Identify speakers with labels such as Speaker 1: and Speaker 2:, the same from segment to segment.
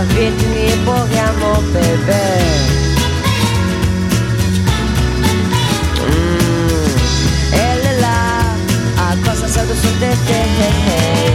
Speaker 1: la vitni vogliamo bere. Mm. E là, a cosa serve su di te?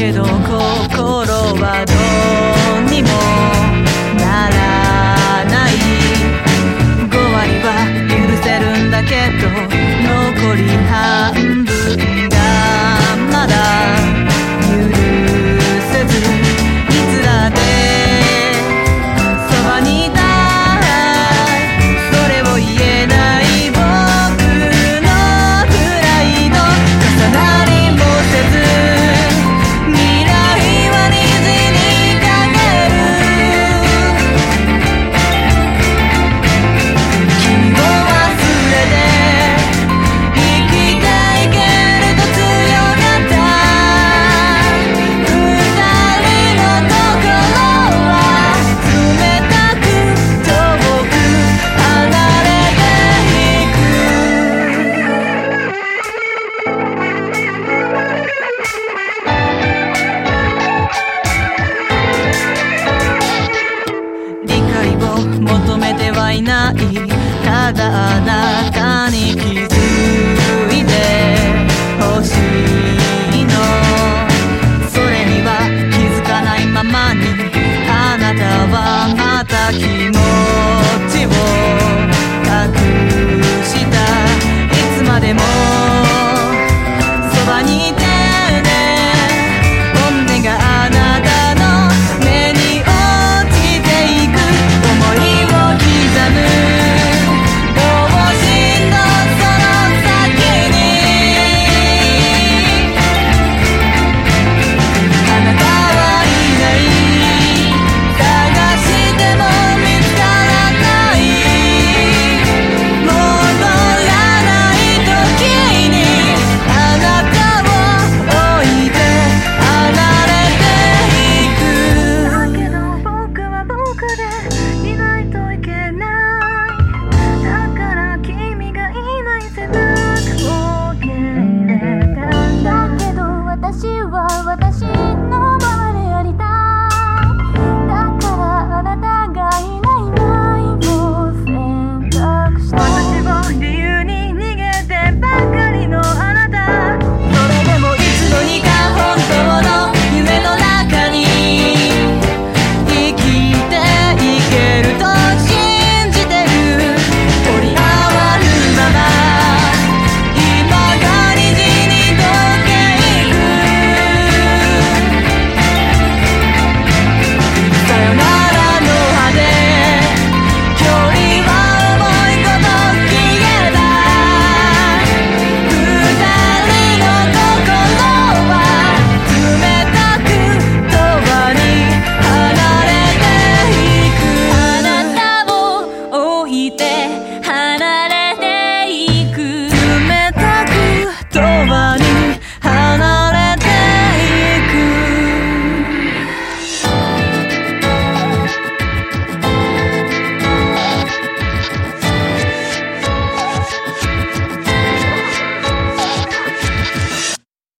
Speaker 1: quiero